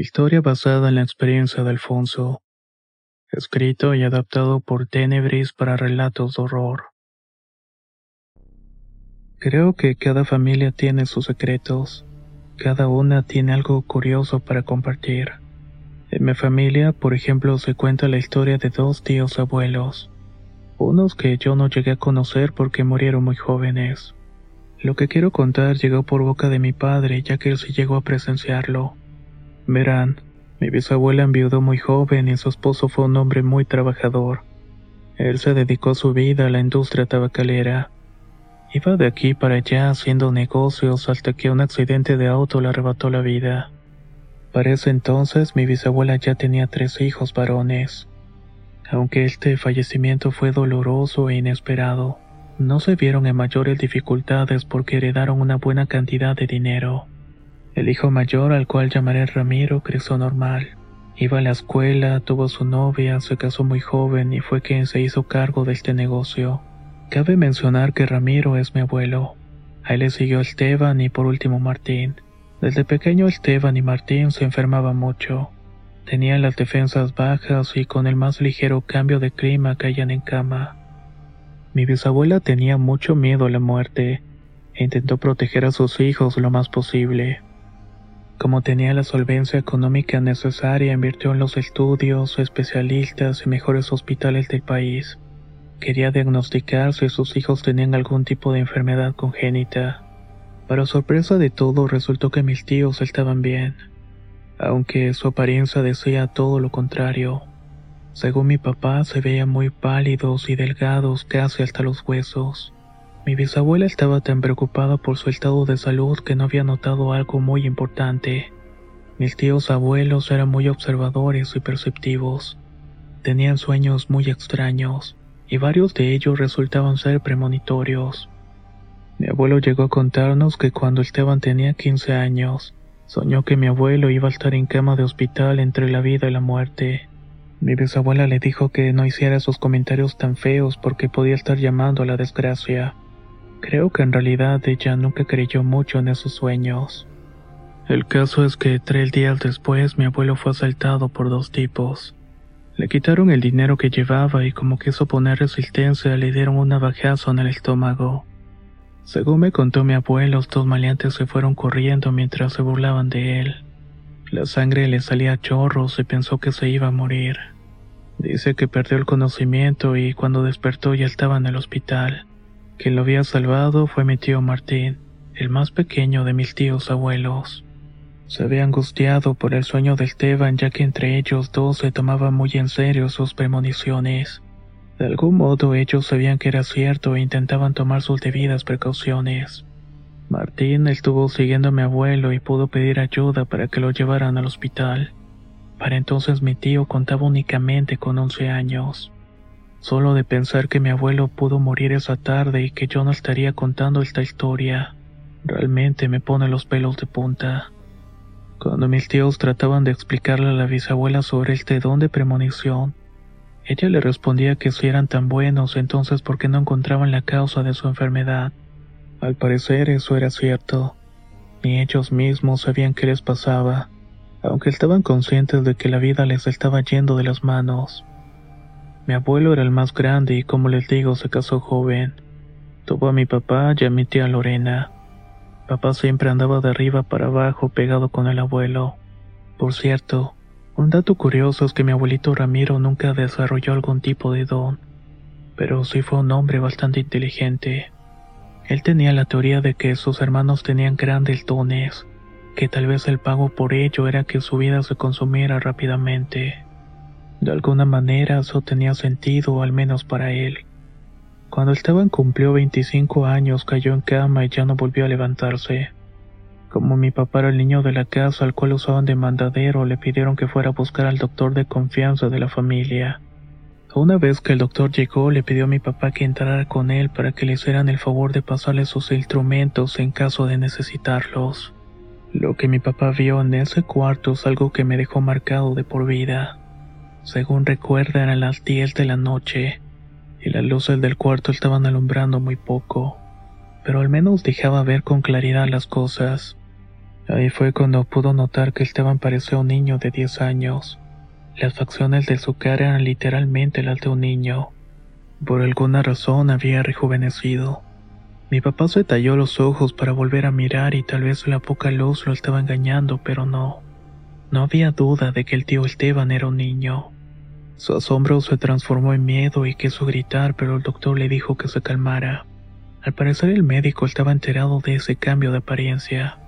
Historia basada en la experiencia de Alfonso. Escrito y adaptado por Tenebris para relatos de horror. Creo que cada familia tiene sus secretos. Cada una tiene algo curioso para compartir. En mi familia, por ejemplo, se cuenta la historia de dos tíos abuelos. Unos que yo no llegué a conocer porque murieron muy jóvenes. Lo que quiero contar llegó por boca de mi padre, ya que él sí llegó a presenciarlo. Verán, mi bisabuela enviudó muy joven y su esposo fue un hombre muy trabajador. Él se dedicó su vida a la industria tabacalera. Iba de aquí para allá haciendo negocios hasta que un accidente de auto le arrebató la vida. Para ese entonces mi bisabuela ya tenía tres hijos varones. Aunque este fallecimiento fue doloroso e inesperado, no se vieron en mayores dificultades porque heredaron una buena cantidad de dinero. El hijo mayor, al cual llamaré Ramiro, creció normal. Iba a la escuela, tuvo su novia, se casó muy joven y fue quien se hizo cargo de este negocio. Cabe mencionar que Ramiro es mi abuelo. A él le siguió Esteban y por último Martín. Desde pequeño Esteban y Martín se enfermaban mucho. Tenían las defensas bajas y con el más ligero cambio de clima caían en cama. Mi bisabuela tenía mucho miedo a la muerte e intentó proteger a sus hijos lo más posible. Como tenía la solvencia económica necesaria, invirtió en los estudios, especialistas y mejores hospitales del país. Quería diagnosticar si sus hijos tenían algún tipo de enfermedad congénita. Para sorpresa de todo, resultó que mis tíos estaban bien, aunque su apariencia decía todo lo contrario. Según mi papá, se veían muy pálidos y delgados casi hasta los huesos. Mi bisabuela estaba tan preocupada por su estado de salud que no había notado algo muy importante. Mis tíos abuelos eran muy observadores y perceptivos. Tenían sueños muy extraños, y varios de ellos resultaban ser premonitorios. Mi abuelo llegó a contarnos que cuando Esteban tenía 15 años, soñó que mi abuelo iba a estar en cama de hospital entre la vida y la muerte. Mi bisabuela le dijo que no hiciera esos comentarios tan feos porque podía estar llamando a la desgracia. Creo que en realidad ella nunca creyó mucho en esos sueños. El caso es que tres días después mi abuelo fue asaltado por dos tipos. Le quitaron el dinero que llevaba y como quiso poner resistencia le dieron un navajazo en el estómago. Según me contó mi abuelo, los dos maleantes se fueron corriendo mientras se burlaban de él. La sangre le salía a chorros y pensó que se iba a morir. Dice que perdió el conocimiento y cuando despertó ya estaba en el hospital. Quien lo había salvado fue mi tío Martín, el más pequeño de mis tíos abuelos. Se había angustiado por el sueño de Esteban ya que entre ellos dos se tomaban muy en serio sus premoniciones. De algún modo ellos sabían que era cierto e intentaban tomar sus debidas precauciones. Martín estuvo siguiendo a mi abuelo y pudo pedir ayuda para que lo llevaran al hospital. Para entonces mi tío contaba únicamente con 11 años. Solo de pensar que mi abuelo pudo morir esa tarde y que yo no estaría contando esta historia, realmente me pone los pelos de punta. Cuando mis tíos trataban de explicarle a la bisabuela sobre este don de premonición, ella le respondía que si eran tan buenos, entonces ¿por qué no encontraban la causa de su enfermedad? Al parecer eso era cierto. Ni ellos mismos sabían qué les pasaba, aunque estaban conscientes de que la vida les estaba yendo de las manos. Mi abuelo era el más grande y como les digo se casó joven. Tuvo a mi papá y a mi tía Lorena. Papá siempre andaba de arriba para abajo pegado con el abuelo. Por cierto, un dato curioso es que mi abuelito Ramiro nunca desarrolló algún tipo de don, pero sí fue un hombre bastante inteligente. Él tenía la teoría de que sus hermanos tenían grandes dones, que tal vez el pago por ello era que su vida se consumiera rápidamente. De alguna manera eso tenía sentido, al menos para él. Cuando Esteban cumplió 25 años cayó en cama y ya no volvió a levantarse. Como mi papá era el niño de la casa al cual usaban de mandadero, le pidieron que fuera a buscar al doctor de confianza de la familia. Una vez que el doctor llegó, le pidió a mi papá que entrara con él para que le hicieran el favor de pasarle sus instrumentos en caso de necesitarlos. Lo que mi papá vio en ese cuarto es algo que me dejó marcado de por vida. Según recuerda, eran las 10 de la noche, y las luces del cuarto estaban alumbrando muy poco, pero al menos dejaba ver con claridad las cosas. Ahí fue cuando pudo notar que Esteban parecía un niño de 10 años. Las facciones de su cara eran literalmente las de un niño. Por alguna razón había rejuvenecido. Mi papá se talló los ojos para volver a mirar y tal vez la poca luz lo estaba engañando, pero no. No había duda de que el tío Esteban era un niño. Su asombro se transformó en miedo y quiso gritar, pero el doctor le dijo que se calmara. Al parecer el médico estaba enterado de ese cambio de apariencia.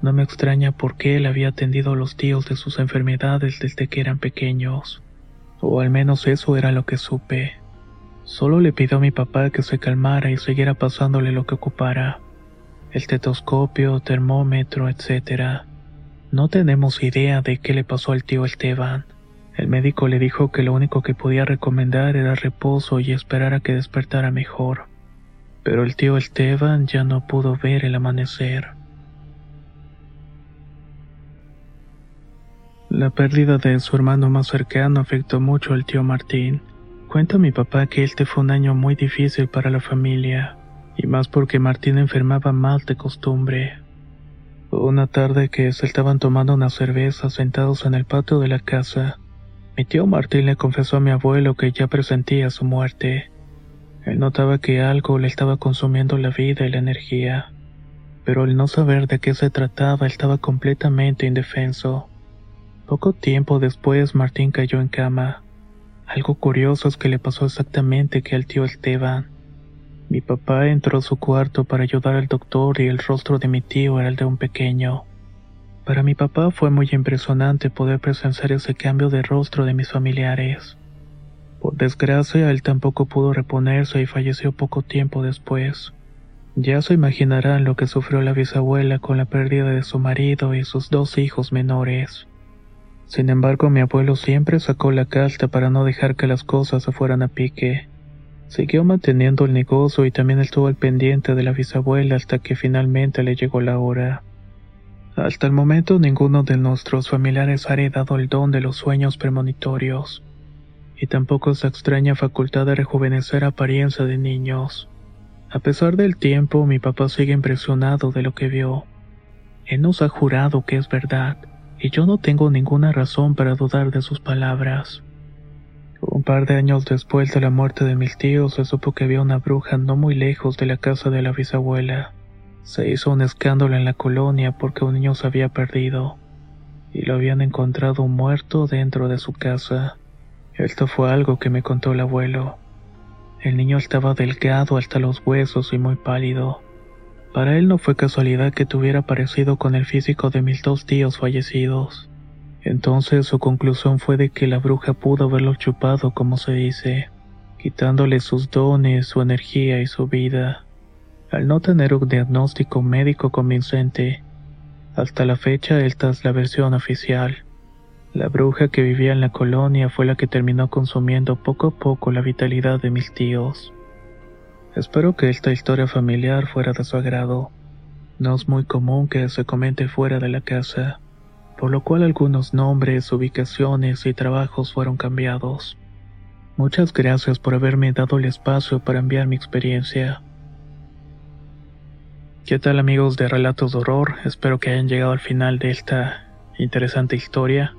No me extraña por qué él había atendido a los tíos de sus enfermedades desde que eran pequeños. O al menos eso era lo que supe. Solo le pidió a mi papá que se calmara y siguiera pasándole lo que ocupara. El tetoscopio, termómetro, etc. No tenemos idea de qué le pasó al tío Esteban. El médico le dijo que lo único que podía recomendar era reposo y esperar a que despertara mejor. Pero el tío Esteban ya no pudo ver el amanecer. La pérdida de su hermano más cercano afectó mucho al tío Martín. Cuenta mi papá que este fue un año muy difícil para la familia, y más porque Martín enfermaba mal de costumbre. Una tarde que se estaban tomando una cerveza sentados en el patio de la casa, mi tío Martín le confesó a mi abuelo que ya presentía su muerte. Él notaba que algo le estaba consumiendo la vida y la energía, pero al no saber de qué se trataba estaba completamente indefenso. Poco tiempo después Martín cayó en cama. Algo curioso es que le pasó exactamente que al tío Esteban. Mi papá entró a su cuarto para ayudar al doctor y el rostro de mi tío era el de un pequeño. Para mi papá fue muy impresionante poder presenciar ese cambio de rostro de mis familiares. Por desgracia, él tampoco pudo reponerse y falleció poco tiempo después. Ya se imaginarán lo que sufrió la bisabuela con la pérdida de su marido y sus dos hijos menores. Sin embargo, mi abuelo siempre sacó la casta para no dejar que las cosas se fueran a pique. Siguió manteniendo el negocio y también estuvo al pendiente de la bisabuela hasta que finalmente le llegó la hora. Hasta el momento ninguno de nuestros familiares ha heredado el don de los sueños premonitorios, y tampoco esa extraña facultad de rejuvenecer apariencia de niños. A pesar del tiempo, mi papá sigue impresionado de lo que vio. Él nos ha jurado que es verdad y yo no tengo ninguna razón para dudar de sus palabras. Un par de años después de la muerte de mis tíos se supo que había una bruja no muy lejos de la casa de la bisabuela. Se hizo un escándalo en la colonia porque un niño se había perdido y lo habían encontrado muerto dentro de su casa. Esto fue algo que me contó el abuelo. El niño estaba delgado hasta los huesos y muy pálido. Para él no fue casualidad que tuviera parecido con el físico de mis dos tíos fallecidos. Entonces su conclusión fue de que la bruja pudo haberlo chupado, como se dice, quitándole sus dones, su energía y su vida. Al no tener un diagnóstico médico convincente, hasta la fecha esta es la versión oficial. La bruja que vivía en la colonia fue la que terminó consumiendo poco a poco la vitalidad de mis tíos. Espero que esta historia familiar fuera de su agrado. No es muy común que se comente fuera de la casa, por lo cual algunos nombres, ubicaciones y trabajos fueron cambiados. Muchas gracias por haberme dado el espacio para enviar mi experiencia. ¿Qué tal amigos de Relatos de Horror? Espero que hayan llegado al final de esta interesante historia.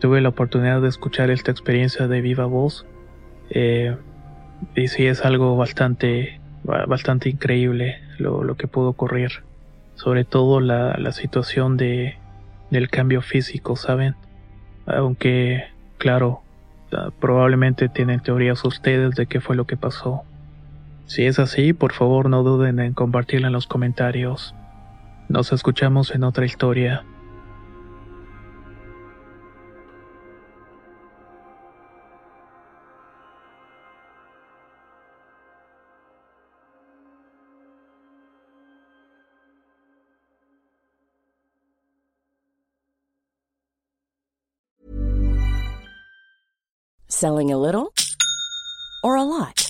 Tuve la oportunidad de escuchar esta experiencia de viva voz. Eh, y sí es algo bastante, bastante increíble lo, que pudo ocurrir. Sobre todo la, la situación de, del cambio físico, ¿saben? Aunque, claro, ah, probablemente tienen teorías ustedes de qué fue lo que pasó. Si es así, por favor no duden en compartirla en los comentarios. Nos escuchamos en otra historia. Selling a little or a lot.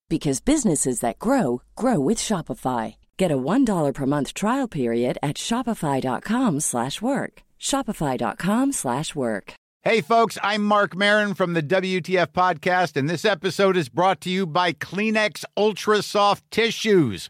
because businesses that grow grow with Shopify. Get a $1 per month trial period at shopify.com/work. shopify.com/work. Hey folks, I'm Mark Marin from the WTF podcast and this episode is brought to you by Kleenex Ultra Soft Tissues